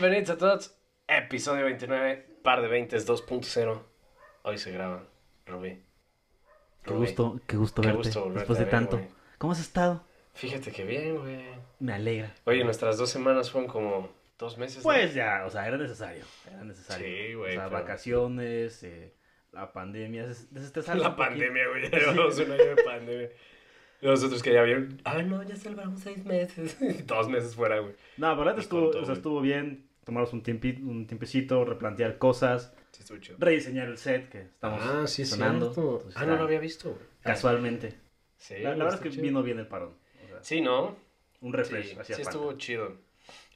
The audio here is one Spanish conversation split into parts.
Bienvenidos a todos. Episodio 29, par de 20 2.0. Hoy se graba, Rubí. Qué Rubí. gusto, qué gusto Qué verte gusto después de ver, tanto. güey. ¿Cómo has estado? Fíjate que bien, güey. Me alegra. Oye, nuestras dos semanas fueron como dos meses. ¿no? Pues ya, o sea, era necesario. Era necesario. Sí, güey, O sea, pero- vacaciones, eh, la pandemia, des- desestresarse La pandemia, güey. Ya llevamos un año de pandemia. Nosotros que ya vieron. Ah, no, ya salvamos seis meses. dos meses fuera, güey. No, pero Y estuvo, o sea, estuvo bien. Tomarnos un, tiempi- un tiempecito, replantear cosas, Sí, rediseñar el set que estamos ah, sí, sonando. Entonces, Ah, no lo había visto. Casualmente. Sí, la, verdad es que vino bien el parón. O sea, Sí, ¿no? un refresh Sí, estuvo chido.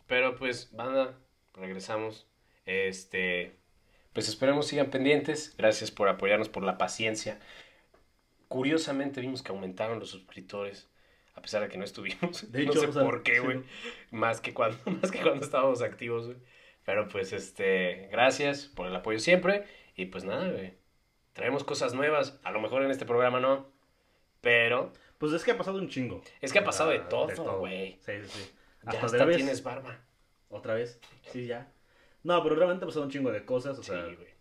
Pero pues, banda, regresamos. Este, pues esperemos sigan pendientes. Gracias por apoyarnos, por la paciencia. Curiosamente vimos que aumentaron los suscriptores, a pesar de que no estuvimos. De no hecho, sé o sea, por qué, sí. güey. Más que cuando, más que cuando estábamos activos, güey. Pero pues, este, gracias por el apoyo siempre. Y pues nada, güey. Traemos cosas nuevas. A lo mejor en este programa no. Pero Pues es que ha pasado un chingo. es que ha pasado de Ah, todo, güey. Sí, sí, sí. Ya Hasta hasta debes- tienes barba. ¿Otra vez? Sí, ya. No, pero realmente ha pasado un chingo de cosas. O Sí, sea, güey.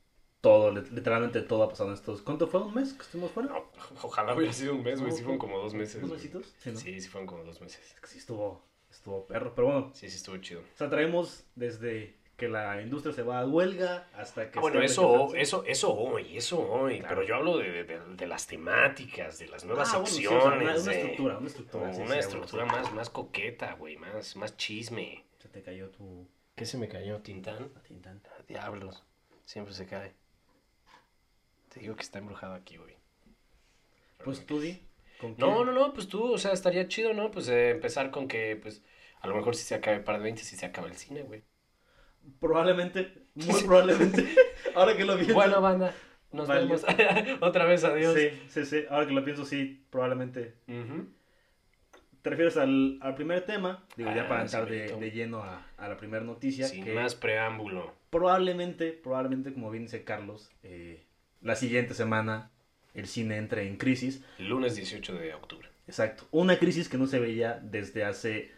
Todo, lit- literalmente todo ha pasado en estos. ¿Cuánto fue? ¿Un mes que estuvimos fuera? No, ojalá hubiera sido un mes, güey. Sí fueron como dos meses. ¿Dos mesitos? Sí, ¿no? Sí, sí fueron como dos meses. Es que sí estuvo, estuvo perro. Pero bueno, Sí, sí estuvo chido. o sea, traemos desde que la industria se va a huelga hasta que. Ah, bueno, eso, eso, eso hoy, eso hoy. Claro. Pero yo hablo de, de- de las temáticas, de las nuevas Ah, bueno, sí, o secciones. sea, una, estructura, una estructura. Una sí, estructura más, más coqueta, güey. Más, más chisme. Se te cayó tu. ¿Qué se me cayó? ¿Tintán? tinta. Diablos. Siempre se cae. Te digo que está embrujado aquí, güey. Pues tú di. ¿con No, quién? no, no, pues tú, o sea, estaría chido, ¿no? Pues eh, empezar con que, pues, a lo mejor si se acaba el par de 20, si se acaba el cine, güey. Probablemente, muy probablemente. ahora que lo pienso. Bueno, banda, nos Vale. vemos. Otra vez, adiós. Sí, sí, sí. Ahora que lo pienso, sí, probablemente. ¿Te refieres al, al primer tema? Digo, ya Ah, para entrar de, de lleno a, a la primera noticia. Sin que más preámbulo. probablemente, probablemente, como bien dice Carlos, eh, la siguiente semana el cine entre en crisis. El lunes 18 de octubre. Exacto. Una crisis que no se veía desde hace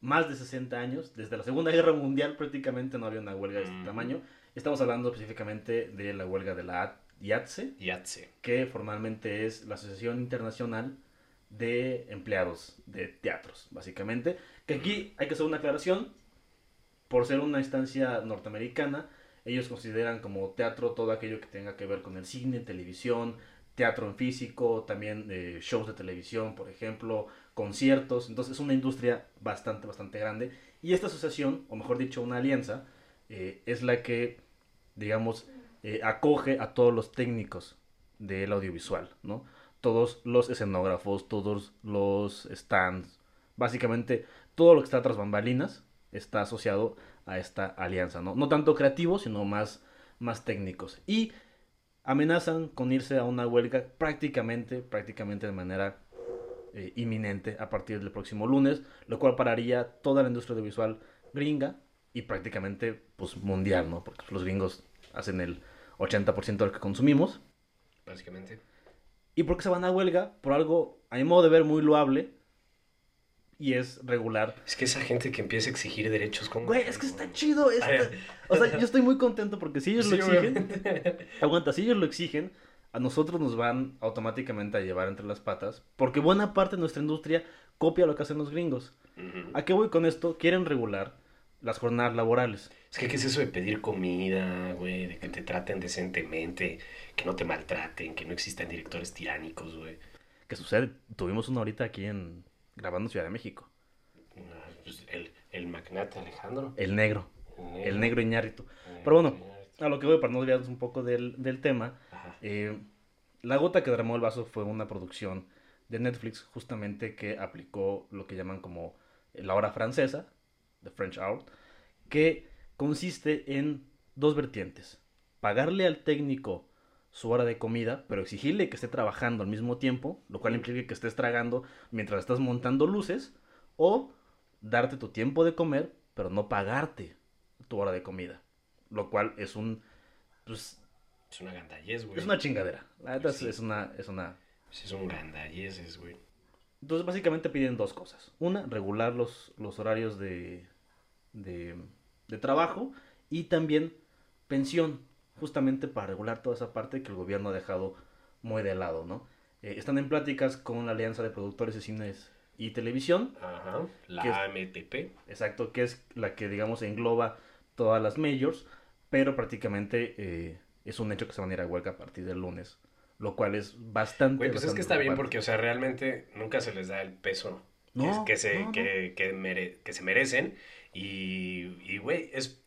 más de 60 años. Desde la Segunda Guerra Mundial prácticamente no había una huelga de este Mm. tamaño. Estamos hablando específicamente de la huelga de la IATSE, Yatse. que formalmente es la Asociación Internacional de Empleados de Teatros, básicamente. Que aquí hay que hacer una aclaración. Por ser una instancia norteamericana, ellos consideran como teatro todo aquello que tenga que ver con el cine, televisión, teatro en físico, también eh, shows de televisión, por ejemplo, conciertos. Entonces es una industria bastante, bastante grande. Y esta asociación, o mejor dicho, una alianza, eh, es la que, digamos, eh, acoge a todos los técnicos del audiovisual, ¿no? Todos los escenógrafos, todos los stands, básicamente todo lo que está tras bambalinas está asociado a esta alianza, ¿no? No tanto creativos, sino más, más técnicos. Y amenazan con irse a una huelga prácticamente, prácticamente de manera eh, inminente a partir del próximo lunes, lo cual pararía toda la industria audiovisual gringa y prácticamente pues mundial, ¿no? Porque los gringos hacen el 80% de lo que consumimos. Básicamente. ¿Y por qué se van a huelga? Por algo, a mi modo de ver, muy loable. Y es regular. Es que esa gente que empieza a exigir derechos como... Güey, es que está chido. está-. O sea, yo estoy muy contento porque si ellos Sí, lo exigen, obviamente. aguanta, si ellos lo exigen, a nosotros nos van automáticamente a llevar entre las patas. Porque buena parte de nuestra industria copia lo que hacen los gringos. ¿A qué voy con esto? Quieren regular las jornadas laborales. Es que, ¿qué es eso de pedir comida, güey? De que te traten decentemente, que no te maltraten, que no existan directores tiránicos, güey. ¿Qué sucede? Tuvimos una ahorita aquí en grabando en Ciudad de México. Pues, el, el magnate Alejandro. El negro. El negro Iñárritu. Pero bueno, a lo que voy para no desviarnos un poco del, del tema. Eh, la gota que derramó el vaso fue una producción de Netflix justamente que aplicó lo que llaman como la hora francesa, the French hour, que consiste en dos vertientes. Pagarle al técnico su hora de comida, pero exigirle que esté trabajando al mismo tiempo, lo cual implica que estés tragando mientras estás montando luces, o darte tu tiempo de comer, pero no pagarte tu hora de comida, lo cual es un pues, Es una gandallez, güey. es una chingadera. La neta es- Sí. es una es una es un gandalleces, güey. Entonces básicamente piden dos cosas. Una, regular los, los horarios de, de, de trabajo y también pensión, justamente para regular toda esa parte que el gobierno ha dejado muy de lado, ¿no? Eh, están en pláticas con la Alianza de Productores de Cines y Televisión. Ajá. La ¿Qué es? AMTP. Exacto, que es la que, digamos, engloba todas las majors, pero prácticamente eh, es un hecho que se van a ir a huelga a partir del lunes, lo cual es bastante... Güey, pues es que está bien porque, o sea, realmente nunca se les da el peso que- No, que, se, no, no. Que, que mere- que se merecen. Y, y, güey, es,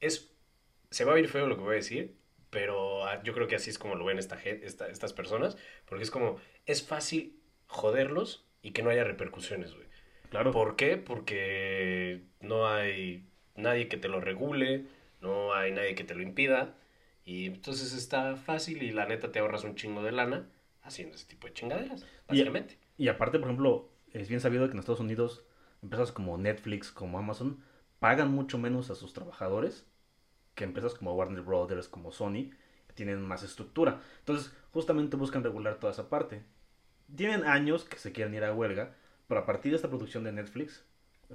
es... Se va a oír feo lo que voy a decir, pero ah, yo creo que así es como lo ven esta, esta- estas personas, porque es como, es fácil joderlos y que no haya repercusiones, güey. Claro. ¿Por qué? Porque no hay nadie que te lo regule, no hay nadie que te lo impida. Y entonces está fácil y la neta te ahorras un chingo de lana haciendo ese tipo de chingaderas, básicamente. Y aparte, por ejemplo, es bien sabido que en Estados Unidos empresas como Netflix, como Amazon, pagan mucho menos a sus trabajadores que empresas como Warner Brothers, como Sony, tienen más estructura. Entonces, justamente buscan regular toda esa parte. Tienen años que se quieren ir a huelga, pero a partir de esta producción de Netflix,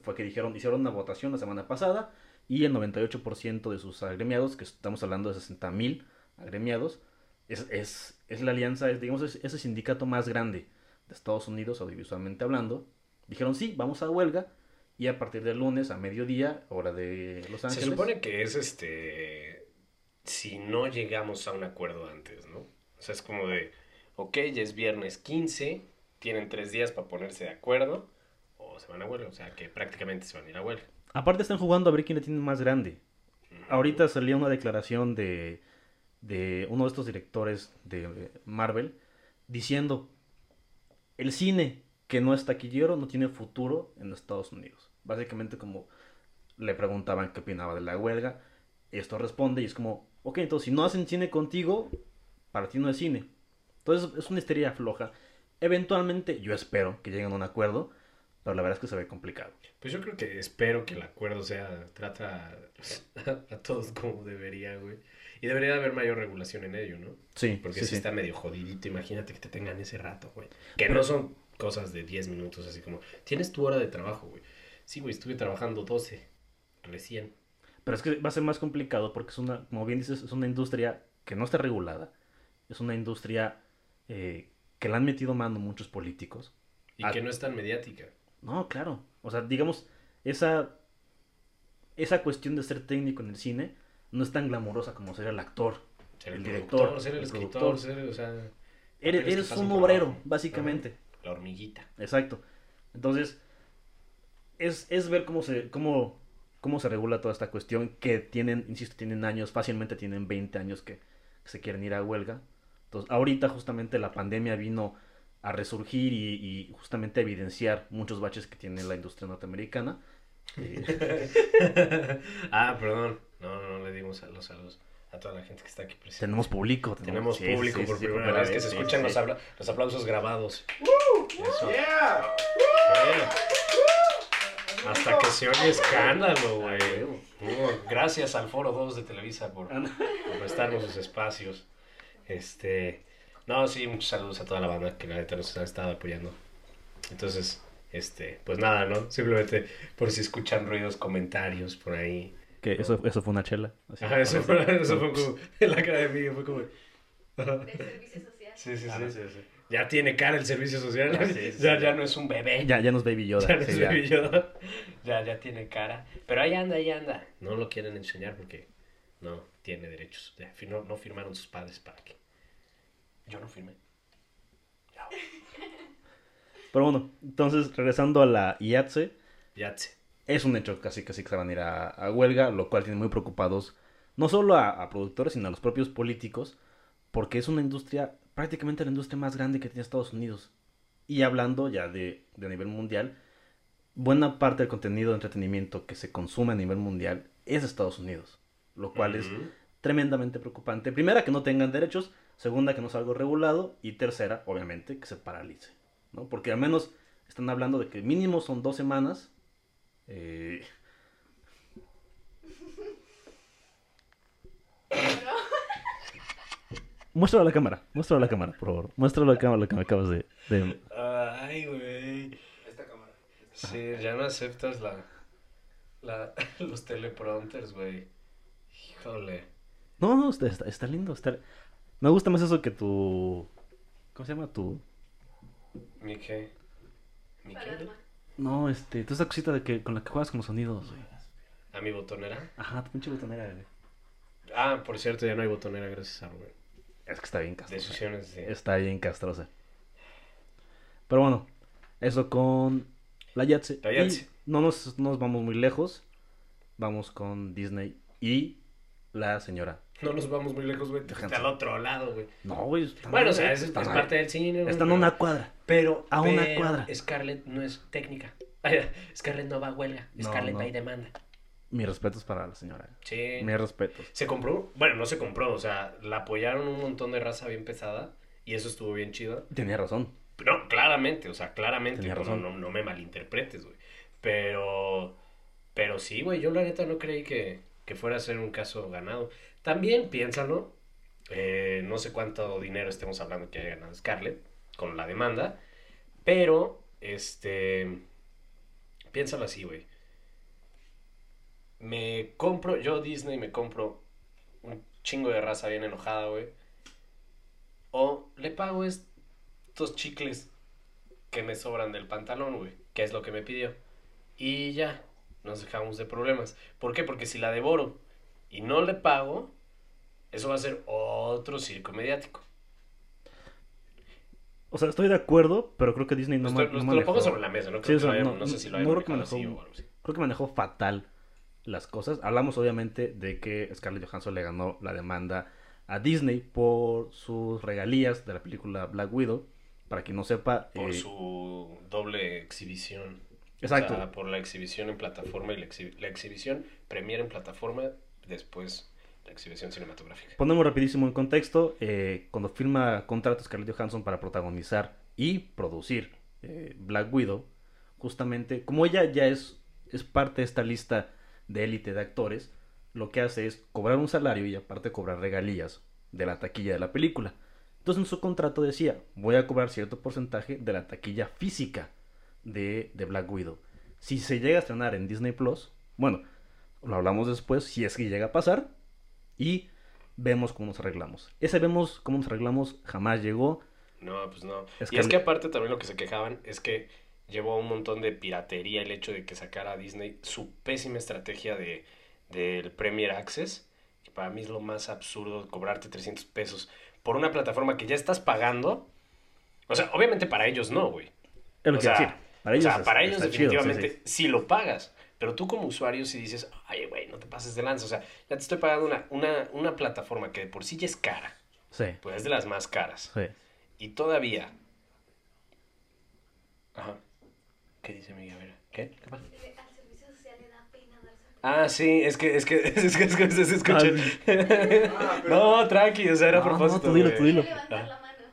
fue que dijeron, hicieron una votación la semana pasada y el 98% de sus agremiados, que estamos hablando de 60 mil agremiados, es, es, es la alianza, es, digamos, es ese sindicato más grande de Estados Unidos, audiovisualmente hablando, dijeron sí, vamos a huelga y a partir del lunes a mediodía, hora de Los Se Ángeles. supone que es este. Si no llegamos a un acuerdo antes, ¿no? O sea, es como de. Ok, ya es viernes 15, tienen tres días para ponerse de acuerdo, o se van a huelga, o sea, que prácticamente se van a ir a huelga. Aparte están jugando a ver quién le tiene más grande. Ahorita salía una declaración de, de uno de estos directores de Marvel diciendo, el cine que no es taquillero no tiene futuro en Estados Unidos. Básicamente como le preguntaban qué opinaba de la huelga, esto responde y es como, ok, entonces si no hacen cine contigo, para ti no es cine. Entonces es una histeria floja. Eventualmente yo espero que lleguen a un acuerdo, pero la verdad es que se ve complicado. Pues yo creo que espero que el acuerdo sea, trata a, a todos como debería, güey. Y debería de haber mayor regulación en ello, ¿no? Sí, Porque si sí. está medio jodidito, imagínate que te tengan ese rato, güey. Que no son cosas de 10 minutos, así como, tienes tu hora de trabajo, güey. Sí, güey, estuve trabajando 12, recién. Pero es que va a ser más complicado porque es una, como bien dices, es una industria que no está regulada. Es una industria eh, que le han metido mano muchos políticos. Y Ah. que no es tan mediática. No, claro. O sea, digamos, esa, esa cuestión de ser técnico en el cine no es tan glamorosa como ser el actor. Ser el, El director, ser el, el escritor, productor. ser, o sea... Eres, un obrero, básicamente. Ajá, La hormiguita. Exacto. Entonces, es, es ver cómo se, cómo, cómo se regula toda esta cuestión que tienen, insisto, tienen años, fácilmente tienen 20 años que, que se quieren ir a huelga. Entonces, ahorita justamente la pandemia vino a resurgir y, y justamente a evidenciar muchos baches que tiene la industria norteamericana. Eh, ah, perdón. No, no, no le dimos a los saludos a toda la gente que está aquí presente. tenemos público. Tenemos sí, sí, público sí, por sí, primera vez que se escuchan sí. Los, los aplausos grabados. Eso. Bueno. Hasta que se oye escándalo, güey. Uh, gracias al Foro 2 de Televisa por, Ah, por prestarnos sus espacios. Este. No, sí, muchos saludos a toda la banda que la neta nos ha estado apoyando. Entonces, este, pues nada, ¿no? Simplemente por si escuchan ruidos, comentarios por ahí. Que eso, eso fue una chela. así. Ajá, eso fue, eso fue como en la cara de mí, fue como. de servicio social. Sí, sí, Ah, sí. sí, sí. Ya tiene cara el servicio social. Sí, sí, ya, sí. ya no es un bebé. Ya, ya nos Baby Yoda. Ya no sí, es ya. Baby Yoda. Ya, ya tiene cara. Pero ahí anda, ahí anda. No lo quieren enseñar porque no tiene derechos. No, no firmaron sus padres para que. Yo no firmé. Ya, Pero bueno, entonces regresando a la IATSE, sé. Es un hecho casi casi que se van a ir a, a huelga, lo cual tiene muy preocupados no solo a, a productores, sino a los propios políticos, porque es una industria, prácticamente la industria más grande que tiene Estados Unidos. Y hablando ya de, de nivel mundial, buena parte del contenido de entretenimiento que se consume a nivel mundial es de Estados Unidos, lo cual es tremendamente preocupante. Primera, que no tengan derechos. Segunda, que no sea algo regulado. Y tercera, obviamente, que se paralice. ¿no? Porque al menos están hablando de que mínimo son dos semanas. Eh, Muéstralo a la cámara, muéstralo a la cámara, por favor. Muéstralo a la cámara lo que me acabas de... de- Ay, güey. Esta cámara. Sí, ya no aceptas la. La, los teleprompters, güey. Híjole. No, no, está, está, está lindo. Está... Me gusta más eso que tu... ¿Cómo se llama? Tu... ¿Mi qué? No, este... Tú esa cosita de que, con la que juegas con los sonidos, güey. ¿A mi botonera? Ajá, tu pinche botonera, güey. Ah, por cierto, ya no hay botonera gracias a Rubén. Es que está bien castrosa. Decisiones de... Está bien castrosa. Pero bueno, eso con la Yatse. La Y Yatse. no nos, nos vamos muy lejos. Vamos con Disney y la señora. No nos vamos muy lejos, güey. Fuiste al otro lado, güey. No, güey. Bueno, o sea, es, parte del cine, güey. Están a una cuadra. Pero, a una pero cuadra. Scarlett no es técnica. Scarlett no va a huelga. No, Scarlett no. va y demanda. Mis respetos para la señora. Sí. Mis respetos. Se compró, bueno, no se compró, o sea, la apoyaron un montón de raza bien pesada y eso estuvo bien chido. Tenía razón. No, claramente, o sea, claramente, Tenía razón. no, no me malinterpretes, güey. Pero, pero sí, güey, yo la neta no creí que, que fuera a ser un caso ganado. También, piénsalo, eh, no sé cuánto dinero estemos hablando que haya ganado Scarlett con la demanda, pero, este, piénsalo así, güey. Me compro, yo Disney me compro un chingo de raza bien enojada, güey. O le pago estos chicles que me sobran del pantalón, güey. Que es lo que me pidió. Y ya, nos dejamos de problemas. ¿Por qué? Porque si la devoro y no le pago, eso va a ser otro circo mediático. O sea, estoy de acuerdo, pero creo que Disney no, Lo, ma- estoy- no lo- lo pongo manejó- sobre la mesa, no, creo que lo sea, haya- no- no sé si lo no creo que así manejó- así. Creo que manejó fatal las cosas. Hablamos obviamente de que Scarlett Johansson le ganó la demanda a Disney por sus regalías de la película Black Widow. Para quien no sepa, Por eh, su doble exhibición. Exacto. O sea, por la exhibición en plataforma y la, exhi- la exhibición premier en plataforma, después la exhibición cinematográfica. ponemos rapidísimo en contexto. eh, cuando firma contrato Scarlett Johansson para protagonizar y producir eh, Black Widow, justamente como ella ya es, es parte de esta lista de élite de actores, lo que hace es cobrar un salario y aparte cobrar regalías de la taquilla de la película. Entonces en su contrato decía, voy a cobrar cierto porcentaje de la taquilla física de, de Black Widow. Si se llega a estrenar en Disney Plus, bueno, lo hablamos después, si es que llega a pasar, y vemos cómo nos arreglamos. Ese vemos cómo nos arreglamos jamás llegó. No, pues no. Es y que- es que aparte también lo que se quejaban es que llevó un montón de piratería el hecho de que sacara a Disney su pésima estrategia de del Premier Access, que para mí es lo más absurdo cobrarte 300 pesos por una plataforma que ya estás pagando. O sea, obviamente para ellos no, güey. Es lo O que sea, decir. Para o ellos, sea, es- para ellos está chido, sí, definitivamente sí. sí, lo pagas. Pero tú como usuario si dices, ay, güey, no te pases de lanza. O sea, ya te estoy pagando una, una, una plataforma que de por sí ya es cara. Sí, Pues es de las más caras. sí. Y todavía. Ajá. ¿Qué dice Miguel? A ver, ¿Qué? ¿Qué pasa? Dice, Al servicio social le da pena darse Ah, sí, es que, es que, es que, es que se escucha. Ah, no, tranqui, o sea, era a No, no, propósito. tú dilo, tú dilo.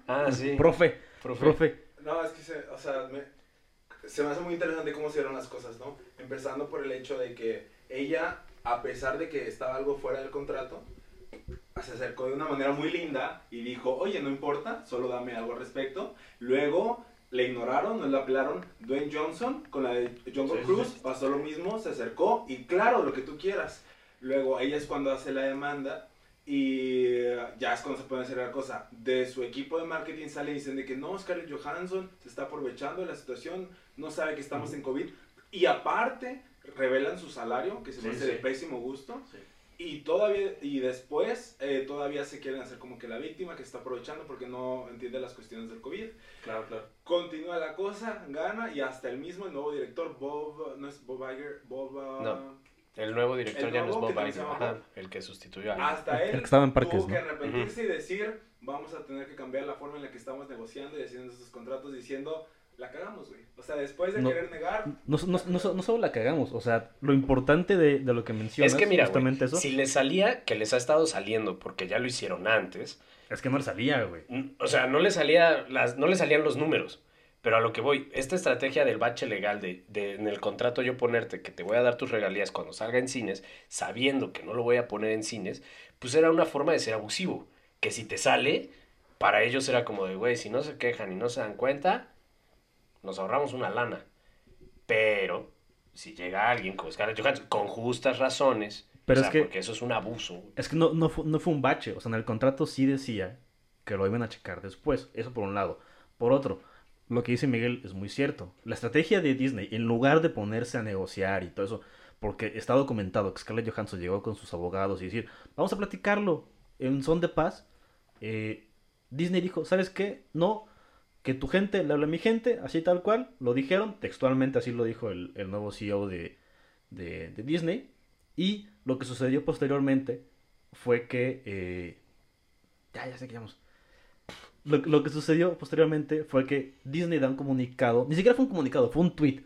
Ah, sí. Profe, Profe. profe. No, es que se, o sea, me- se me hace muy interesante cómo se dieron las cosas, ¿no? Empezando por el hecho de que ella, a pesar de que estaba algo fuera del contrato, se acercó de una manera muy linda y dijo, oye, no importa, solo dame algo al respecto. Luego le ignoraron, no le apelaron. Dwayne Johnson, con la de Jungle Sí, sí. pasó lo mismo, se acercó y claro, lo que tú quieras. Luego ella es cuando hace la demanda y ya es cuando se puede hacer la cosa. De su equipo de marketing sale y dicen de que no, Scarlett Johansson se está aprovechando de la situación, no sabe que estamos en COVID. Y aparte, revelan su salario, que se me Sí, hace de pésimo gusto. Sí. Y todavía, y después, eh, todavía se quieren hacer como que la víctima que se está aprovechando porque no entiende las cuestiones del COVID. Claro, claro. Continúa la cosa, gana y hasta el mismo, el nuevo director, Bob, no es Bob Iger, Bob... No. El nuevo director El ya no es nuevo, Bob que Iger, ajá, el que sustituyó a. Hasta él El que estaba en Parques, tuvo que ¿no? arrepentirse y decir, vamos a tener que cambiar la forma en la que estamos negociando y haciendo estos contratos diciendo, la cagamos, güey. O sea, después de No. querer negar... No, no, no, so- no solo la cagamos, o sea, lo importante de, de lo que mencionas, Es que mira, güey, justamente eso, si les salía, que les ha estado saliendo, porque ya lo hicieron antes, es que no le salía, güey. o sea, no le salía las, no le salían los números. Pero a lo que voy, esta estrategia del bache legal de, de en el contrato yo ponerte que te voy a dar tus regalías cuando salga en cines, sabiendo que no lo voy a poner en cines, pues era una forma de ser abusivo. Que si te sale, para ellos era como de, güey, si no se quejan y no se dan cuenta, nos ahorramos una lana. Pero si llega alguien como Scarlett Johansson con justas razones, Pero o es que- porque eso es un abuso. Es que no, no, fue, no fue un bache. O sea, en el contrato sí decía que lo iban a checar después. Eso por un lado. Por otro, lo que dice Miguel es muy cierto. La estrategia de Disney, en lugar de ponerse a negociar y todo eso, porque está documentado que Scarlett Johansson llegó con sus abogados y decir, vamos a platicarlo en son de paz. eh, Disney dijo, ¿sabes qué? No, que tu gente le hable a mi gente, así tal cual. Lo dijeron, textualmente así lo dijo el, nuevo CEO de, Disney. Y lo que sucedió posteriormente fue que... eh, ya, ya sé que. Lo, lo que sucedió posteriormente fue que Disney da un comunicado, ni siquiera fue un comunicado, fue un tweet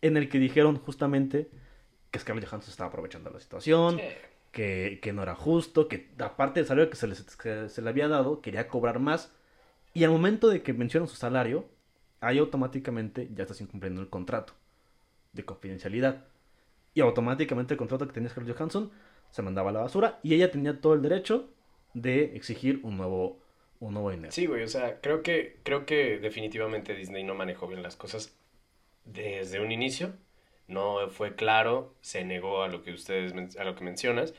en el que dijeron justamente que Scarlett Johansson estaba aprovechando la situación, Sí. que, que no era justo, que aparte del salario que se, les- que se le había dado, quería cobrar más. Y al momento de que mencionan su salario, ahí automáticamente ya estás incumpliendo el contrato de confidencialidad. Y automáticamente el contrato que tenía Scarlett Johansson se mandaba a la basura y ella tenía todo el derecho de exigir un nuevo, un nuevo dinero. Sí, güey, o sea, creo que, creo que definitivamente Disney no manejó bien las cosas desde un inicio. No fue claro, se negó a lo que ustedes, a lo que mencionas.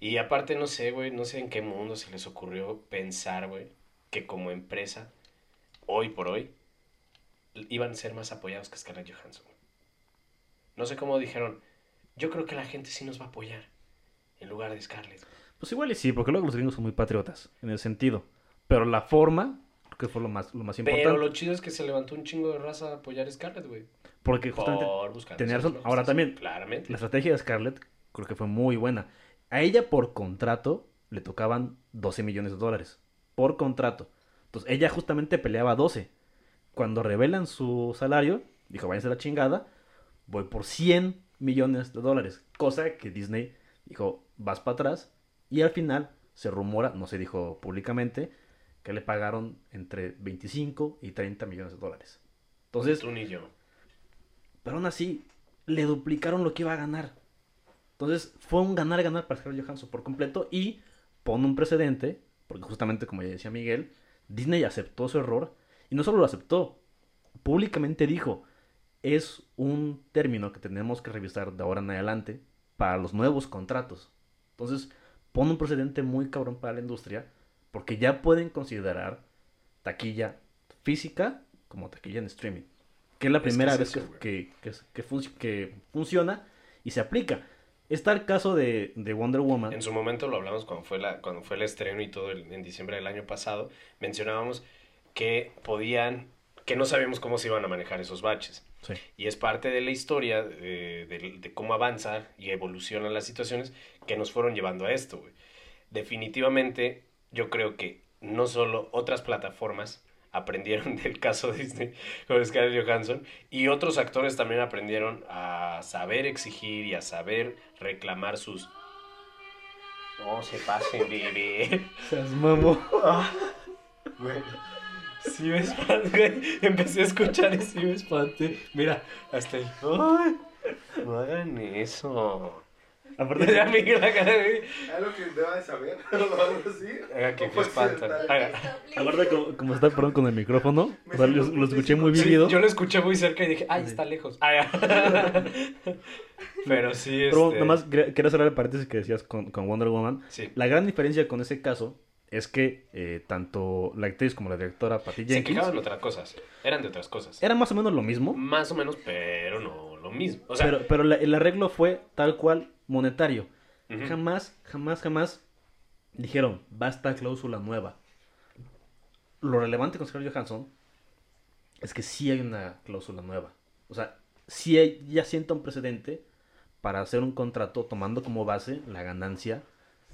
Y aparte, no sé, güey, no sé en qué mundo se les ocurrió pensar, güey, que como empresa, hoy por hoy, iban a ser más apoyados que Scarlett Johansson. No sé cómo dijeron, yo creo que la gente sí nos va a apoyar en lugar de Scarlett. Pues igual y sí, porque luego los gringos son muy patriotas en el sentido. Pero la forma, creo que fue lo más, lo más importante. Pero lo chido es que se levantó un chingo de raza a apoyar a Scarlett, güey. Porque justamente Por tenía razón. Ahora también, Claramente. la estrategia de Scarlett creo que fue muy buena. A ella por contrato le tocaban 12 millones de dólares. Por contrato. Entonces ella justamente peleaba 12. Cuando revelan su salario, dijo, váyanse a la chingada, voy por 100 millones de dólares. Cosa que Disney dijo, vas para atrás. Y al final se rumora, no se dijo públicamente, que le pagaron entre 25 y 30 millones de dólares. Entonces, Tú ni yo. pero aún así, le duplicaron lo que iba a ganar. Entonces, fue un ganar-ganar para Scarlett Johansson por completo y pone un precedente, porque justamente como ya decía Miguel, Disney aceptó su error y no solo lo aceptó, públicamente dijo, es un término que tenemos que revisar de ahora en adelante para los nuevos contratos. Entonces, pone un precedente muy cabrón para la industria, porque ya pueden considerar taquilla física como taquilla en streaming. Que es la Es que primera es vez que, que, que, que func- que funciona y se aplica. Está el caso de, de Wonder Woman. En su momento lo hablamos cuando fue, la, cuando fue el estreno y todo el- en diciembre del año pasado. Mencionábamos que podían, que no sabíamos cómo se iban a manejar esos baches. Sí. Y es parte de la historia de, de- de cómo avanza y evolucionan las situaciones que nos fueron llevando a esto. Definitivamente, yo creo que no solo otras plataformas aprendieron del caso Disney con Scarlett Johansson y otros actores también aprendieron a saber exigir y a saber reclamar sus... No se pasen, bebé. Seas mamo. Güey, sí me espanté, güey. Empecé a escuchar y sí me espanté. Mira, hasta. ¡Ay! No hagan eso. Aparte, Miguel la cara de... Algo que deba de saber, algo así. Haga que me. Haga- aparte como, como está perdón con el micrófono, o sea, lo, lo escuché muy Sí, vivido. yo lo escuché muy cerca y dije, ay, está lejos. Ah. Pero sí, este... Pero nomás quería cerrar el paréntesis que decías con, con Wonder Woman. Sí. La gran diferencia con ese caso es que eh, tanto la actriz como la directora Patty Se Jenkins quejaban de otras cosas. Eran de otras cosas. era más o menos lo mismo, Más o menos, pero no lo mismo. O sea, pero, pero la- el arreglo fue tal cual monetario. Jamás, jamás, jamás dijeron, basta cláusula nueva. Lo relevante con Scarlett Johansson es que sí hay una cláusula nueva. O sea, sí hay- ya sienta un precedente para hacer un contrato tomando como base la ganancia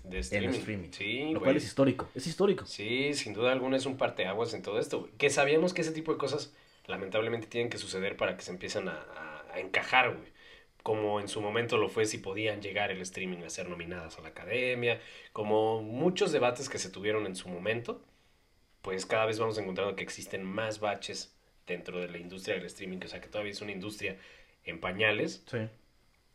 de en streaming. streaming. Sí, lo cual es histórico. Es histórico. Sí, sin duda alguna es un parteaguas en todo esto. Que sabíamos que ese tipo de cosas lamentablemente tienen que suceder para que se empiezan a, a- a encajar, güey. Como en su momento lo fue si podían llegar el streaming a ser nominadas a la academia. Como muchos debates que se tuvieron en su momento, pues cada vez vamos encontrando que existen más baches dentro de la industria del streaming. O sea que todavía es una industria en pañales Sí.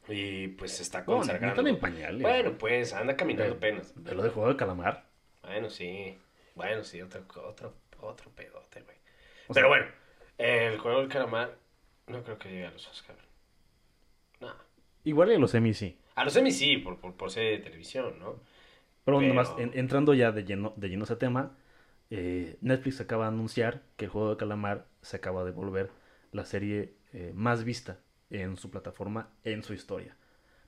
y pues se está No, no consagrando. están en pañales. bueno, pues anda caminando De- apenas. De lo de juego de calamar. Bueno, sí. Bueno, sí, otro, otro, otro pedote, güey. Pero sea- bueno, el juego del calamar no creo que llegue a los Oscars. Igual que los Emmy sí. A los Emmy sí, por, por, por serie de televisión, ¿no? Pero, Pero- nomás, en- entrando ya de lleno, de lleno a ese tema, eh, Netflix acaba de anunciar que el juego de calamar se acaba de volver la serie eh, más vista en su plataforma, en su historia.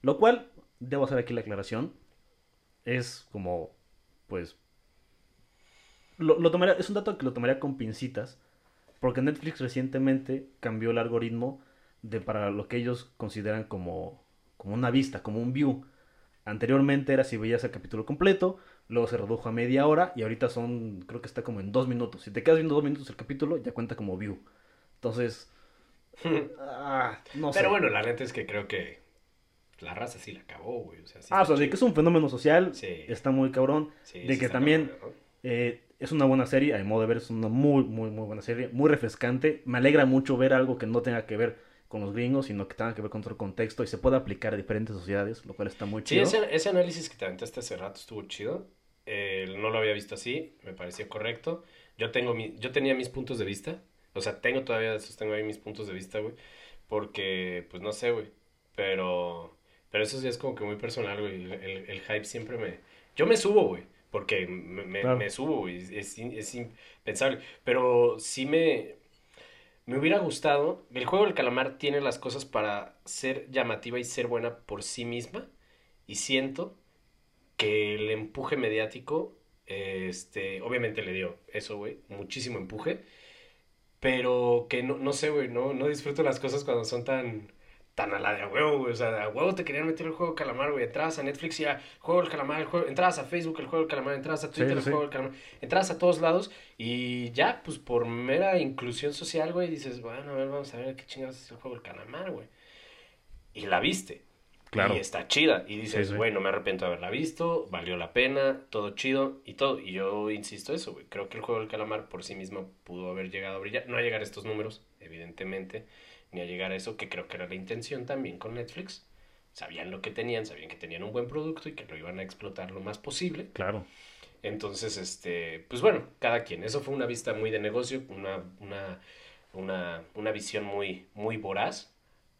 Lo cual, debo hacer aquí la aclaración, es como, pues, lo, lo tomaría- es un dato que lo tomaría con pincitas, porque Netflix recientemente cambió el algoritmo de para lo que ellos consideran como, como una vista, como un view. Anteriormente era si veías el capítulo completo, luego se redujo a media hora y ahorita son, creo que está como en dos minutos. Si te quedas viendo dos minutos el capítulo, ya cuenta como view. Entonces, ah, no sé. Pero bueno, la neta es que creo que la raza sí la acabó, güey. O sea, sí Ah, o sea, de que es un fenómeno social, Sí. está muy cabrón. Sí, de que también cabrón, ¿no? eh, es una buena serie, a mi modo de ver, es una muy, muy, muy buena serie, muy refrescante. Me alegra mucho ver algo que no tenga que ver con los gringos, sino que tenga que ver con otro contexto y se pueda aplicar a diferentes sociedades, lo cual está muy Sí, chido. ese, ese análisis que te aventaste hace rato estuvo chido. Eh, no lo había visto así, me pareció correcto. Yo, tengo mi, yo tenía mis puntos de vista. O sea, tengo todavía, sostengo ahí mis puntos de vista, güey. Porque, pues no sé, güey. Pero, pero eso sí es como que muy personal, güey. El, el- el hype siempre me... Yo me subo, güey. Porque me, Claro. me subo, güey. Es, es, es impensable. Pero sí me... Me hubiera gustado. El juego del calamar tiene las cosas para ser llamativa y ser buena por sí misma. Y siento que el empuje mediático, este, obviamente le dio eso, güey, muchísimo empuje. Pero que no, no sé, güey, no, no disfruto las cosas cuando son tan, tan a la de a huevo, güey. O sea, a huevo te querían meter el juego del calamar, güey. Entrabas a Netflix y ya, juego del calamar, el juego, entrabas a Facebook, el juego del calamar, entrabas a Twitter, Sí, el sí. juego del calamar, entrabas a todos lados y ya, pues por mera inclusión social, güey, dices, bueno, a ver, vamos a ver qué chingados es el juego del calamar, güey. Y la viste. Claro. Y está chida. Y dices, sí. güey, no me arrepiento de haberla visto, valió la pena, todo chido y todo. Y yo insisto eso, güey. Creo que el juego del calamar por sí mismo pudo haber llegado a brillar. No a llegar a estos números, evidentemente, ni a llegar a eso, que creo que era la intención también con Netflix. Sabían lo que tenían, sabían que tenían un buen producto y que lo iban a explotar lo más posible. Claro. Entonces, este, pues bueno, cada quien. Eso fue una vista muy de negocio, una, una, una, una visión muy, muy voraz,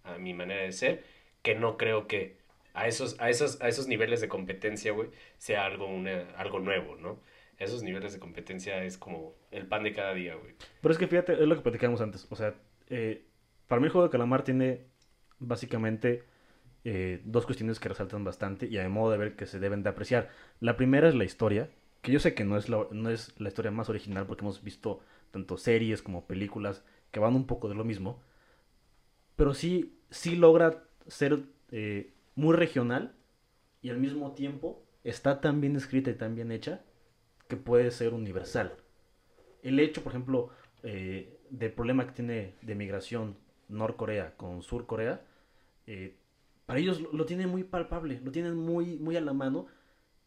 a mi manera de ser, que no creo que a esos, a esos, a esos niveles de competencia, güey, sea algo, una, algo nuevo, ¿no? Esos niveles de competencia es como el pan de cada día, güey. Pero es que fíjate, es lo que platicamos antes. O sea, eh, para mí el juego de calamar tiene básicamente eh, dos cuestiones que resaltan bastante y a mi modo de ver que se deben de apreciar. La primera es la historia, que yo sé que no es la, no es la historia más original porque hemos visto tanto series como películas que van un poco de lo mismo, pero sí, sí logra ser eh, muy regional y al mismo tiempo está tan bien escrita y tan bien hecha que puede ser universal. El hecho, por ejemplo, eh, del problema que tiene de migración Norcorea con Surcorea, eh, para ellos lo, lo tienen muy palpable, lo tienen muy, muy a la mano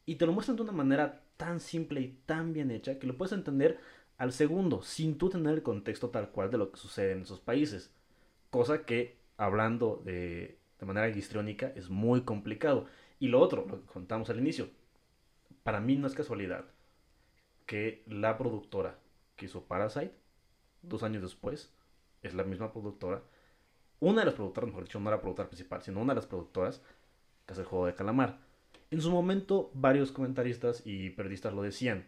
y te lo muestran de una manera tan simple y tan bien hecha que lo puedes entender al segundo, sin tú tener el contexto tal cual de lo que sucede en esos países. Cosa que, hablando de, de manera histriónica, es muy complicado. Y lo otro, lo que contamos al inicio, para mí no es casualidad que la productora que hizo Parasite, dos años después, es la misma productora, una de las productoras, mejor dicho, no la productora principal, sino una de las productoras que hace el juego de calamar. En su momento, varios comentaristas y periodistas lo decían.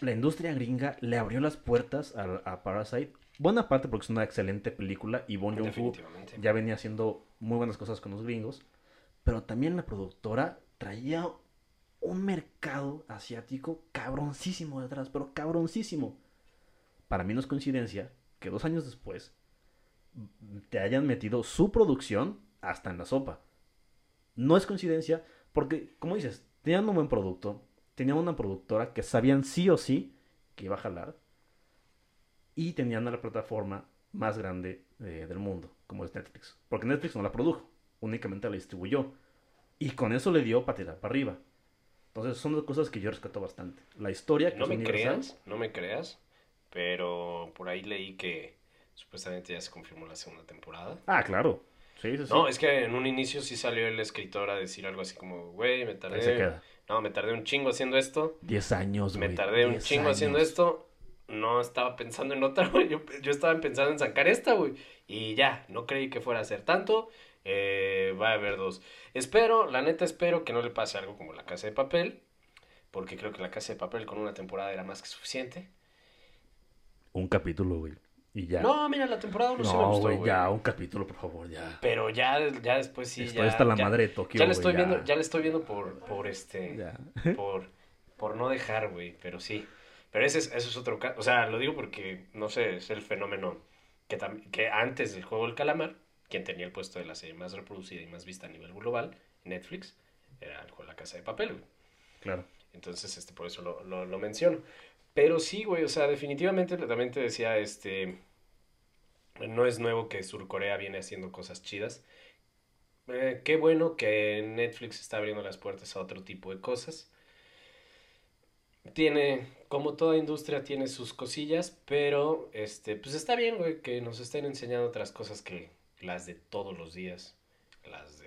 La industria gringa le abrió las puertas a, a Parasite, buena parte porque es una excelente película y Bon Joon-ho Definitivamente. ya venía haciendo muy buenas cosas con los gringos, pero también la productora traía un mercado asiático cabroncísimo detrás, pero cabroncísimo. Para mí no es coincidencia que dos años después te hayan metido su producción hasta en la sopa. No es coincidencia porque, como dices, tenían un buen producto, tenían una productora que sabían sí o sí que iba a jalar y tenían a la plataforma más grande eh, del mundo, como es Netflix. Porque Netflix no la produjo, únicamente la distribuyó. Y con eso le dio para tirar para arriba. Entonces son dos cosas que yo rescato bastante. La historia, que No es me universal. creas, no me creas, pero por ahí leí que supuestamente ya se confirmó la segunda temporada. Ah, claro. Sí, sí, sí. No, es que en un inicio sí salió el escritor a decir algo así como, güey, me Ahí se tardé, queda. no, me tardé un chingo haciendo esto, 10 años, me güey. tardé un 10 chingo haciendo esto, no estaba pensando en otra, güey. Yo, yo estaba pensando en sacar esta, güey. Y ya, no creí que fuera a ser tanto. Eh, va a haber dos. Espero, la neta espero que no le pase algo como la casa de papel. Porque creo que la casa de papel con una temporada era más que suficiente. Un capítulo, güey. Y ya. No, mira, la temporada uno sí me No, gustó, güey, ya, un capítulo, por favor, ya. Pero ya, ya después sí, Estoy ya. hasta la ya- madre de Tokio, Ya le estoy viendo, ya le estoy viendo por, por este, Ya. por, por no dejar, güey, pero sí. Pero ese es, eso es otro caso, o sea, lo digo porque, no sé, es el fenómeno que, que antes del juego del calamar, quien tenía el puesto de la serie más reproducida y más vista a nivel global, Netflix, era el juego de la casa de papel, güey. Claro. Entonces, este, por eso lo, lo, lo menciono. Pero sí, güey, o sea, definitivamente también te decía, este, no es nuevo que Surcorea viene haciendo cosas chidas. Eh, qué bueno que Netflix está abriendo las puertas a otro tipo de cosas. Tiene, como toda industria, tiene sus cosillas, pero, este, pues está bien, güey, que nos estén enseñando otras cosas que las de todos los días, las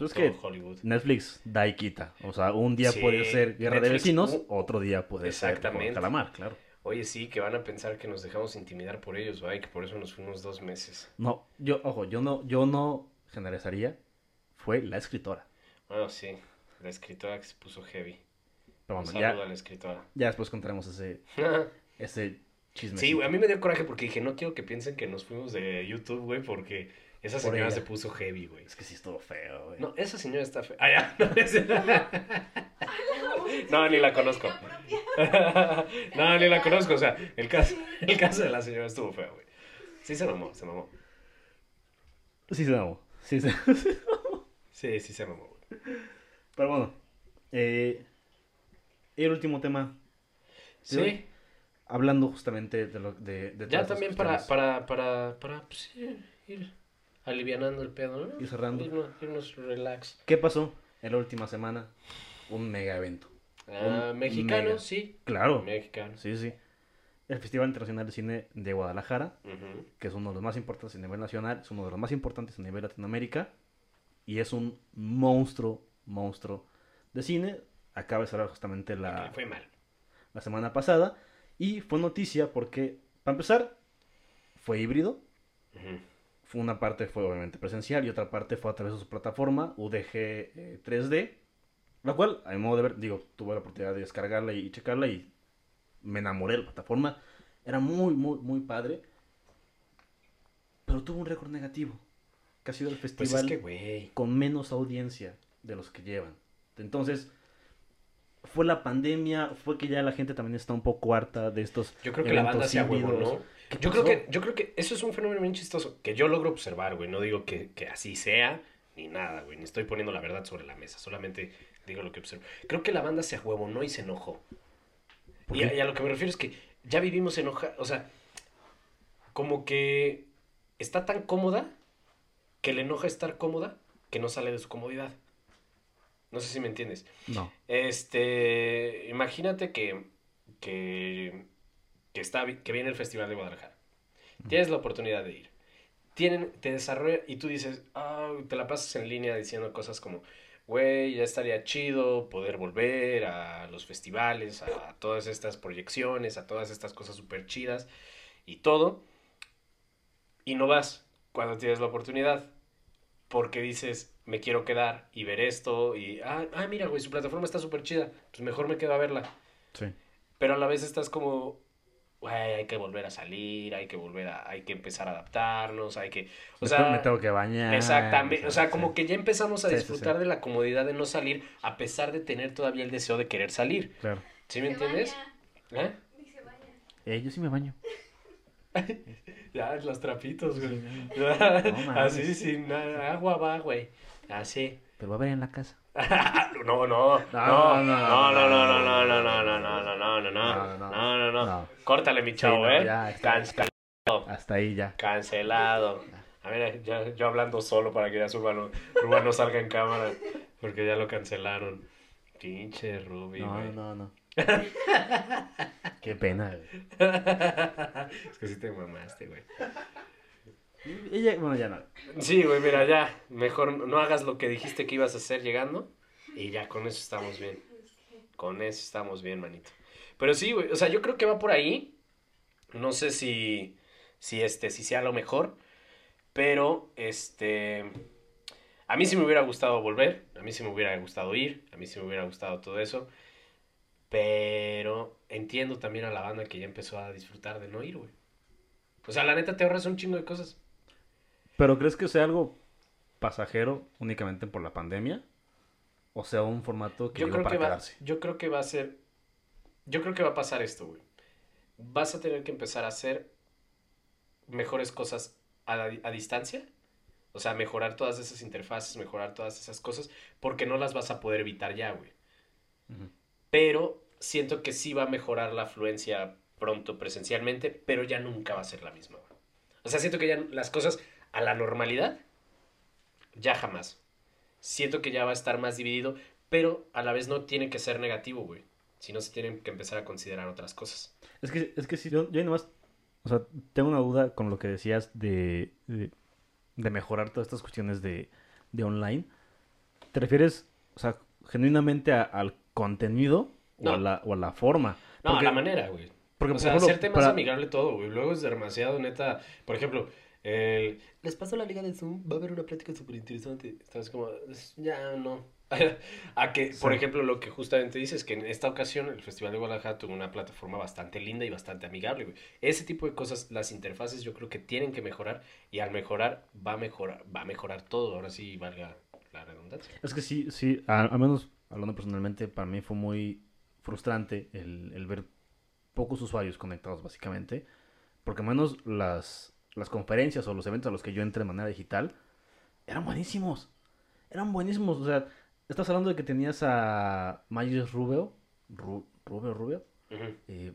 Pues que Hollywood. Netflix da y quita. O sea, un día Sí, puede ser Guerra de Vecinos, uh, otro día puede ser exactamente. De Calamar, claro. Oye, sí, que van a pensar que nos dejamos intimidar por ellos, ¿va? Y que por eso nos fuimos dos meses. No, yo, ojo, yo no, yo no generalizaría. Fue la escritora. Bueno, sí, la escritora que se puso heavy. Pero Un bueno, saludo ya, a la escritora. ya después contaremos ese, ese chisme. sí, güey, a mí me dio coraje porque dije, no quiero que piensen que nos fuimos de YouTube, güey, porque esa señora ella. se puso heavy, güey. Es que sí estuvo feo, güey. No, esa señora está fea. Ah, ya. No, es- No, ni la conozco. no, ni la conozco. O sea, el caso, el caso de la señora estuvo feo, güey. Sí se mamó, se mamó. Sí se mamó. Sí se... Sí, sí se mamó, güey. Pero bueno. eh, el último tema. Sí. Hablando justamente de lo de, de Ya también para, para, para, para, pues, ir alivianando el pedo, ¿no? Ir cerrando. Irnos, irnos relax. ¿Qué pasó en la última semana? Un mega evento. Ah, Un mexicano, mega. sí. Claro. Mexicano. Sí, sí. El Festival Internacional de Cine de Guadalajara, que es uno de los más importantes a nivel nacional, es uno de los más importantes a nivel Latinoamérica, y es un monstruo, monstruo de cine. Acaba de cerrar justamente la, Fue mal. la semana pasada, y fue noticia porque, para empezar, fue híbrido. Fue una parte fue obviamente presencial y otra parte fue a través de su plataforma UDG eh, 3D, la cual, a mi modo de ver, digo, tuve la oportunidad de descargarla y checarla y me enamoré de la plataforma. Era muy, muy, muy padre. Pero tuvo un récord negativo, que ha sido el Pues festival es que, güey. con menos audiencia de los que llevan. Entonces, fue la pandemia, fue que ya la gente también está un poco harta de estos Yo creo que la banda se huevo. ¿no? ¿Qué Yo creo, que, yo creo que eso es un fenómeno bien chistoso que yo logro observar, güey. No digo que, que así sea ni nada, güey. Ni estoy poniendo la verdad sobre la mesa. Solamente digo lo que observo. Creo que la banda se a huevo, ¿no? Y se enojó. ¿Por Y a, y a lo que me refiero es que ya vivimos enojados. O sea, como que está tan cómoda que le enoja estar cómoda que no sale de su comodidad. No sé si me entiendes. No. Este, imagínate que, que, que, está, que viene el Festival de Guadalajara. Tienes la oportunidad de ir. Tienen, te desarrolla y tú dices, ah, te la pasas en línea diciendo cosas como, güey, ya estaría chido poder volver a los festivales, a todas estas proyecciones, a todas estas cosas súper chidas y todo. Y no vas cuando tienes la oportunidad. Porque dices, me quiero quedar y ver esto. Y, ah, ah, mira, güey, su plataforma está súper chida. Pues mejor me quedo a verla. Sí. Pero a la vez estás como, güey, hay que volver a salir, hay que volver a, hay que empezar a adaptarnos, hay que, o me, sea, tengo, me tengo que bañar. exactamente, o sea, sí. como que ya empezamos a Sí, disfrutar sí. de la comodidad de no salir, a pesar de tener todavía el deseo de querer salir, Claro. ¿sí me Se entiendes? baña, ¿Eh? ni se baña. Eh, yo sí me baño. Ya, los trapitos, güey. Así, sin agua va, güey. Así. Pero va a ver en la casa. No, no, no, no, no, no, no, no, no, no, no, no, no, no, no, no, no, No, no, no, no, no. no. Córtale, mi chavo, no, ¿eh? Cancelado, Hasta ahí ya. cancelado. A ver, yo hablando solo para que ya Urbano, Urbano salga en cámara, porque ya lo cancelaron. Pinche Ruby, No, no, no. Qué pena, güey. Es que sí te mamaste, güey. Ya- bueno, ya no. Sí, güey, mira, ya. Mejor no hagas lo que dijiste que ibas a hacer llegando. Y ya, con eso estamos bien. Con eso estamos bien, manito. Pero sí, güey. O sea, yo creo que va por ahí. No sé si, si, este, si sea lo mejor, pero este, a mí sí me hubiera gustado volver, a mí sí me hubiera gustado ir, a mí sí me hubiera gustado todo eso, pero entiendo también a la banda que ya empezó a disfrutar de no ir, güey. O sea, la neta te ahorras un chingo de cosas. ¿Pero crees que sea algo pasajero únicamente por la pandemia? ¿O sea un formato que Yo creo para que va, yo creo que va a ser, yo creo que va a pasar esto, güey. Vas a tener que empezar a hacer mejores cosas a, la- a distancia. O sea, mejorar todas esas interfaces, mejorar todas esas cosas, porque no las vas a poder evitar ya, güey. Pero siento que sí va a mejorar la afluencia pronto presencialmente, pero ya nunca va a ser la misma, güey. O sea, siento que ya las cosas a la normalidad, ya jamás. Siento que ya va a estar más dividido, pero a la vez no tiene que ser negativo, güey. Sino se tienen que empezar a considerar otras cosas. Es que, es que si yo, yo nomás, o sea, tengo una duda con lo que decías de, de, de mejorar todas estas cuestiones de, de online. ¿Te refieres, o sea, genuinamente a- al contenido o, No. a la, o a la forma? No, Porque- a la manera, güey. Porque, o por sea, ejemplo, hacerte más para- amigable todo, güey. Luego es demasiado, neta. Por ejemplo, el... Les paso la liga de Zoom, va a haber una plática súper interesante. Estás como, "Es- ya no. a que, por Sí. ejemplo, lo que justamente dices, que en esta ocasión el Festival de Guadalajara tuvo una plataforma bastante linda y bastante amigable, güey. Ese tipo de cosas, las interfaces yo creo que tienen que mejorar y al mejorar va a mejorar, va a mejorar todo. Ahora sí valga la redundancia. Es que sí, sí, al menos hablando personalmente, para mí fue muy frustrante el, el ver pocos usuarios conectados, básicamente. Porque al menos las, las conferencias o los eventos a los que yo entré de manera digital eran buenísimos. Eran buenísimos. O sea, estás hablando de que tenías a Mayes Rubio, Ru- Rubio, Rubio, eh,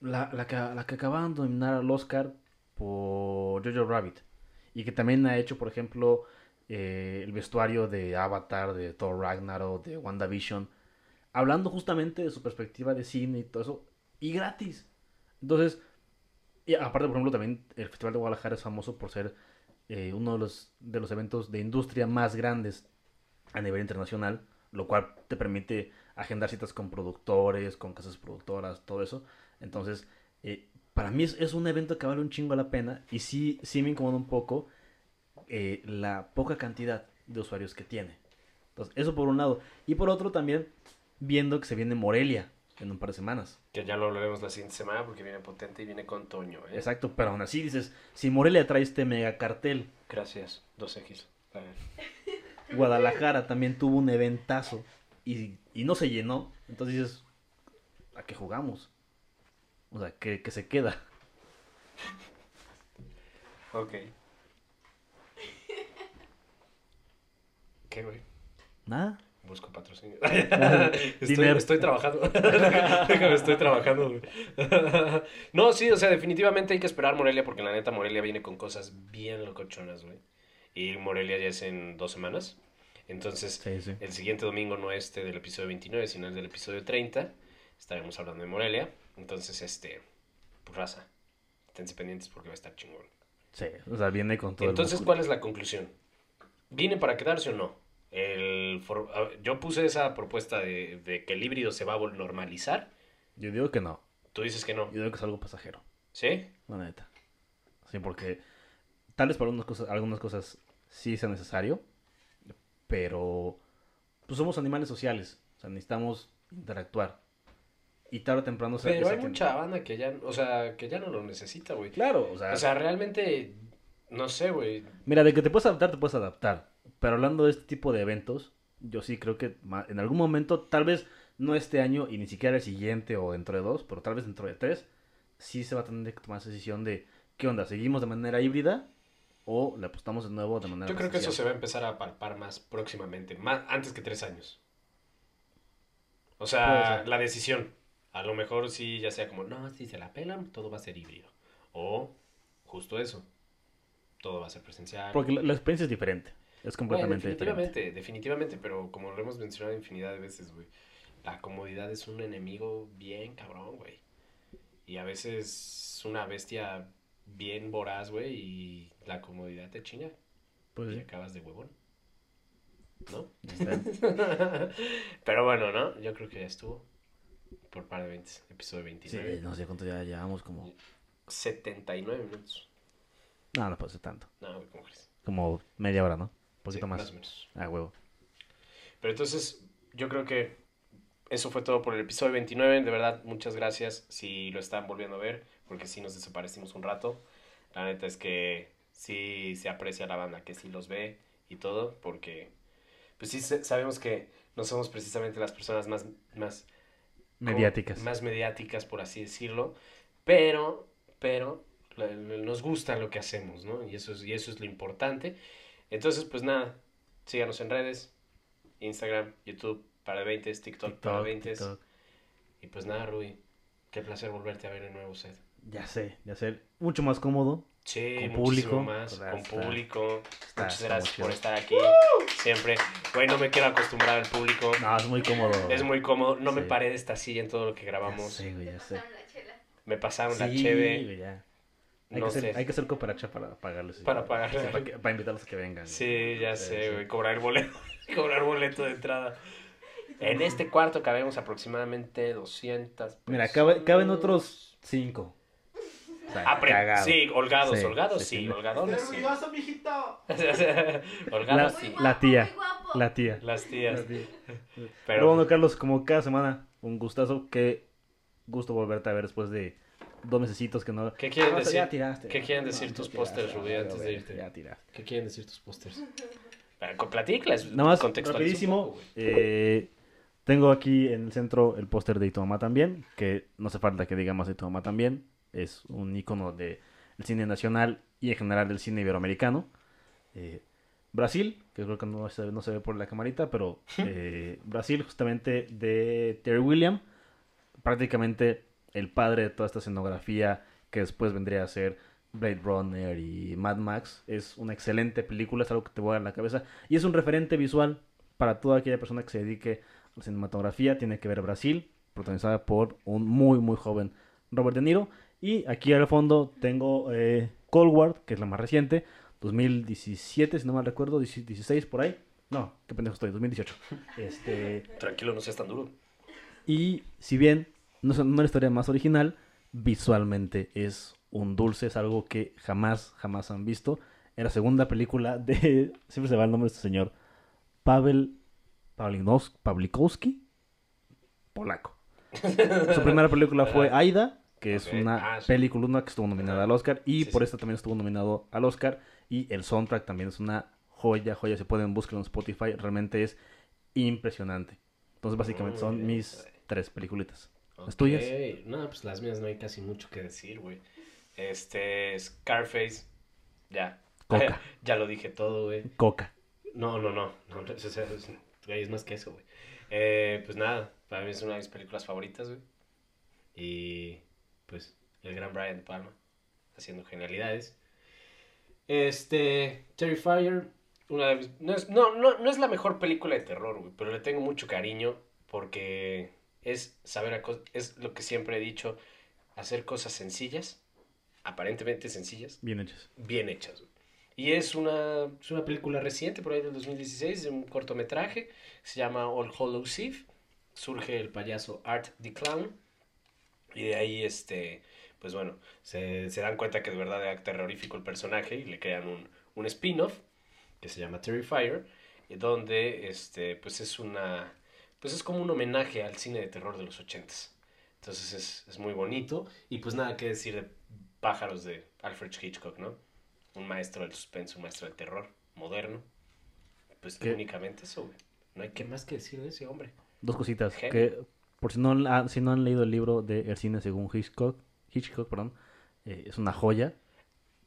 la, la, que, la que acababan de nominar al Oscar por Jojo Rabbit. Y que también ha hecho, por ejemplo, eh, el vestuario de Avatar, de Thor Ragnarok, de WandaVision. Hablando justamente de su perspectiva de cine y todo eso. Y gratis. Entonces, y aparte, por ejemplo, también el Festival de Guadalajara es famoso por ser eh, uno de los, de los eventos de industria más grandes a nivel internacional, lo cual te permite agendar citas con productores, con casas productoras, todo eso. Entonces, eh, para mí es, un evento que vale un chingo la pena y sí, sí me incomoda un poco eh, la poca cantidad de usuarios que tiene. Entonces, eso por un lado. Y por otro también, viendo que se viene Morelia en un par de semanas. Que ya lo hablaremos la siguiente semana porque viene potente y viene con Toño, ¿eh? Exacto, pero aún así dices, si Morelia trae este mega cartel, Gracias, dos X. A ver. Guadalajara también tuvo un eventazo y, y no se llenó, entonces dices, ¿a qué jugamos? O sea, ¿qué, qué se queda? Ok. ¿Qué, güey? Nada. Busco patrocinio. Estoy, estoy trabajando. Déjame, estoy trabajando, güey. no, sí, o sea, definitivamente hay que esperar Morelia porque la neta Morelia viene con cosas bien locochonas, güey. Y Morelia ya es en dos semanas. Entonces, Sí, sí. el siguiente domingo no este del episodio 29, sino el del episodio 30. Estaremos hablando de Morelia. Entonces, este, pues raza. Esténse pendientes porque va a estar chingón. Sí, o sea, viene con todo Entonces, el ¿cuál es la conclusión? ¿Viene para quedarse o no? El for- yo puse esa propuesta de, de que el híbrido se va a normalizar. Yo digo que no, Tú dices que no. yo digo que es algo pasajero, ¿Sí? la neta. Sí, porque tal vez para algunas cosas, algunas cosas sí sea necesario, pero pues somos animales sociales, o sea, necesitamos interactuar. Y tarde o temprano se Pero hay mucha banda que ya, o sea, que ya no lo necesita, güey. Claro, o sea, O sea, realmente, no sé, güey. Mira, de que te puedes adaptar, te puedes adaptar. Pero hablando de este tipo de eventos, yo sí creo que en algún momento, tal vez no este año y ni siquiera el siguiente o dentro de dos, pero tal vez dentro de tres, sí se va a tener que tomar esa decisión de qué onda, ¿seguimos de manera híbrida o le apostamos de nuevo de manera Yo creo que eso se va a empezar a palpar más próximamente, más antes que tres años. O sea, la decisión. A lo mejor sí, ya sea como, no, si se la pelan, todo va a ser híbrido. O justo eso. Todo va a ser presencial. Porque la, la experiencia es diferente, es completamente definitivamente, diferente. definitivamente, pero como lo hemos mencionado infinidad de veces, güey, la comodidad es un enemigo bien cabrón, güey. Y a veces es una bestia bien voraz, güey, y la comodidad te chinga Pues y sí, acabas de huevón. ¿No? Pero bueno, ¿no? Yo creo que ya estuvo. Por par de 20, episodio sí, 29. no sé cuánto ya llevamos, como 79 minutos. No, no ser tanto. No, güey, ¿cómo crees? Como media hora, ¿no? Un poquito Sí, más. o menos. Ah, huevo. Pero entonces, yo creo que eso fue todo por el episodio 29. De verdad, muchas gracias si lo están volviendo a ver, porque sí nos desaparecimos un rato. La neta es que sí se aprecia la banda, que sí los ve y todo, porque pues sí sabemos que no somos precisamente las personas más, más como Mediáticas. Más mediáticas, por así decirlo. Pero, pero, nos gusta lo que hacemos, ¿no? Y eso es, y eso es lo importante. Entonces, pues nada, síganos en redes, Instagram, YouTube, para 20, TikTok, para TikTok, 20. TikTok. Y pues nada, Rui, qué placer volverte a ver en nuevo set. Ya sé, ya sé. Mucho más cómodo. Sí, Con público, más, pues, con está- público. está- Muchas está gracias por estar aquí, siempre. Güey, no me quiero acostumbrar al público. No, es muy cómodo. Es muy cómodo, no me Sí. paré de esta silla en todo lo que Ya grabamos. sé, güey, ya sé. pasaron la chela. Me pasaron la Sí, cheve. güey, ya. Hay, No que hacer, sé. hay que cooperacha para pagarles. Para pagarles. Sí, para, invitarlos a que vengan. Sí, ya Sí, sé, sí. güey. Cobrar boleto. cobrar boleto de entrada. En este cuarto cabemos aproximadamente 200 Mira, cabe- caben personas. otros cinco. O sea, Ah, sí, holgados, Sí, holgados, sí, sí, sí. holgadones, ¡Estoy sí. orgulloso, mijito! holgados, La- Muy sí. guapo, la tía, muy guapo. La tía. Las tías. La tía. Pero Pero bueno, Carlos, como cada semana, un gustazo. Qué gusto volverte a ver después de dos mesecitos que no. ¿Qué quieren Ah, decir? Ya tiraste. ¿Qué quieren decir tus pósters, Rubí, antes de irte? Ya tiraste. ¿Qué quieren decir tus pósters? Con- Platícales. Nada más, rapidísimo. poco, eh, tengo aquí en el centro el póster de mamá también, que no hace falta que diga más de tu mamá también. Es un icono del cine nacional y en general del cine iberoamericano. Eh, Brasil, que creo que no se, no se ve por la camarita, pero eh, Brasil justamente de Terry William, prácticamente el padre de toda esta escenografía que después vendría a ser Blade Runner y Mad Max. Es una excelente película, es algo que te voy a dar en la cabeza. Y es un referente visual para toda aquella persona que se dedique a la cinematografía. Tiene que ver Brasil, protagonizada por un muy, muy joven Robert De Niro. Y aquí al fondo tengo eh, Cold War, que es la más reciente, 2017, si no mal recuerdo, 16 por ahí. No, qué pendejo estoy, 2018. Este, Tranquilo, no seas tan duro. y si bien no es, la historia más original, visualmente es un dulce, es algo que jamás, jamás han visto. En la segunda película de, siempre se va el nombre de este señor, Pavel Pawlinos- Pawlikowski, polaco. Su primera película fue Aida, que es una ah, sí. película que estuvo nominada al Oscar, y Sí, por sí. esta también estuvo nominado al Oscar, y el soundtrack también es una joya, joya, se pueden buscar en Spotify, realmente es impresionante. Entonces básicamente son mis tres peliculitas. ¿Las tuyas? No, pues las mías no hay casi mucho que decir, güey. Este, Scarface, ya. Coca. ya lo dije todo, güey. Coca. No, no, no, no, es, más que eso, güey. Eh, pues nada, para mí es una de mis películas favoritas, güey. Y pues el gran Brian De Palma, haciendo genialidades. Este, Terrifier, una de mis- no, es, no, no, no es la mejor película de terror, güey, pero le tengo mucho cariño porque es saber, es lo que siempre he dicho, hacer cosas sencillas, aparentemente sencillas, Bien hechas. bien hechas. güey. Y es una, es una película reciente, por ahí del 2016, de un cortometraje, se llama All Hallows Eve. Surge el payaso Art the Clown. Y de ahí, este, pues bueno, se, se dan cuenta que de verdad era terrorífico el personaje y le crean un, un spin-off que se llama Terrifier, donde, este, pues es una, pues es como un homenaje al cine de terror de los ochentas. Entonces es, es muy bonito y pues nada que decir de Pájaros de Alfred Hitchcock, ¿no? Un maestro del suspenso, un maestro del terror moderno. Pues ¿Qué? únicamente eso, güey. No hay que más que decir de ese hombre. Dos cositas. Que por si no, han- si no han leído el libro de El cine según Hitchcock, Hitchcock, perdón, eh, es una joya.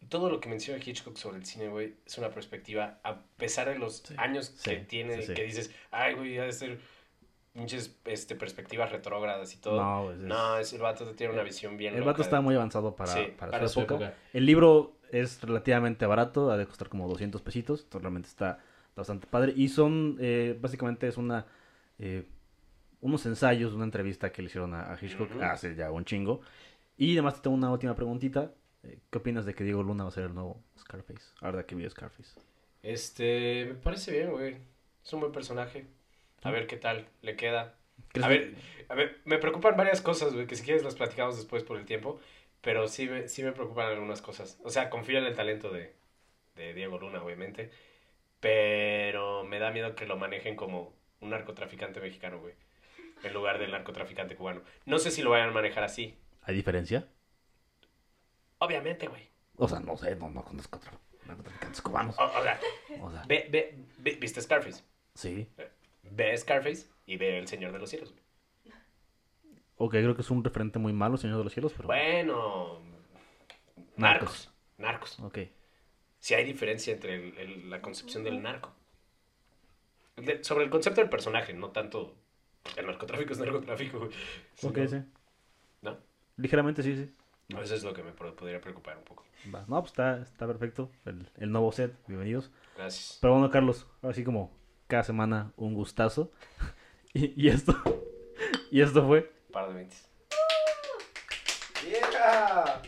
Todo lo que menciona Hitchcock sobre el cine, güey, es una perspectiva, a pesar de los Sí, años sí, que tiene, sí. que dices, ay, güey, ha de ser muchas este, perspectivas retrógradas y todo. No, es- No, es, el vato tiene una visión bien El loca vato está de- muy avanzado para, Sí, para su época. El libro es relativamente barato, ha de costar como 200 pesitos, entonces realmente está bastante padre. Y son, eh, básicamente es una, eh, unos ensayos, una entrevista que le hicieron a, a Hitchcock Ujú. hace ya un chingo. Y además te tengo una última preguntita. Eh, ¿Qué opinas de que Diego Luna va a ser el nuevo Scarface? Ahora que vi Scarface. Este, me parece bien, güey. Es un buen personaje. A ver qué tal le queda. ¿Crees A ver, a ver, me preocupan varias cosas, güey, que si quieres las platicamos después por el tiempo. pero sí me, sí me preocupan algunas cosas. O sea, confío en el talento de, de Diego Luna, obviamente, pero me da miedo que lo manejen como un narcotraficante mexicano, güey, en lugar del narcotraficante cubano. No sé si lo vayan a manejar así. ¿Hay diferencia? Obviamente, güey. O sea, no sé, no, no conozco narcotraficantes cubanos. O, o sea, O sea, ve, ve, ve- ¿viste Scarface? sí. Ve Scarface y ve El Señor de los Cielos. Ok, creo que es un referente muy malo, Señor de los Cielos, pero... Bueno, narcos. Narcos. Ok. Si hay diferencia entre el- el- la concepción del narco. De- sobre el concepto del personaje, no tanto el narcotráfico es narcotráfico. güey. Ok, sí. ¿No? Ligeramente sí, sí. Eso es lo que me podría preocupar un poco. Va. No, pues está, está perfecto. El, el nuevo set, bienvenidos. Gracias. Pero bueno, Carlos, ahora sí como cada semana un gustazo. Y, y esto... Y esto fue... Par de 20. ¡Vieja!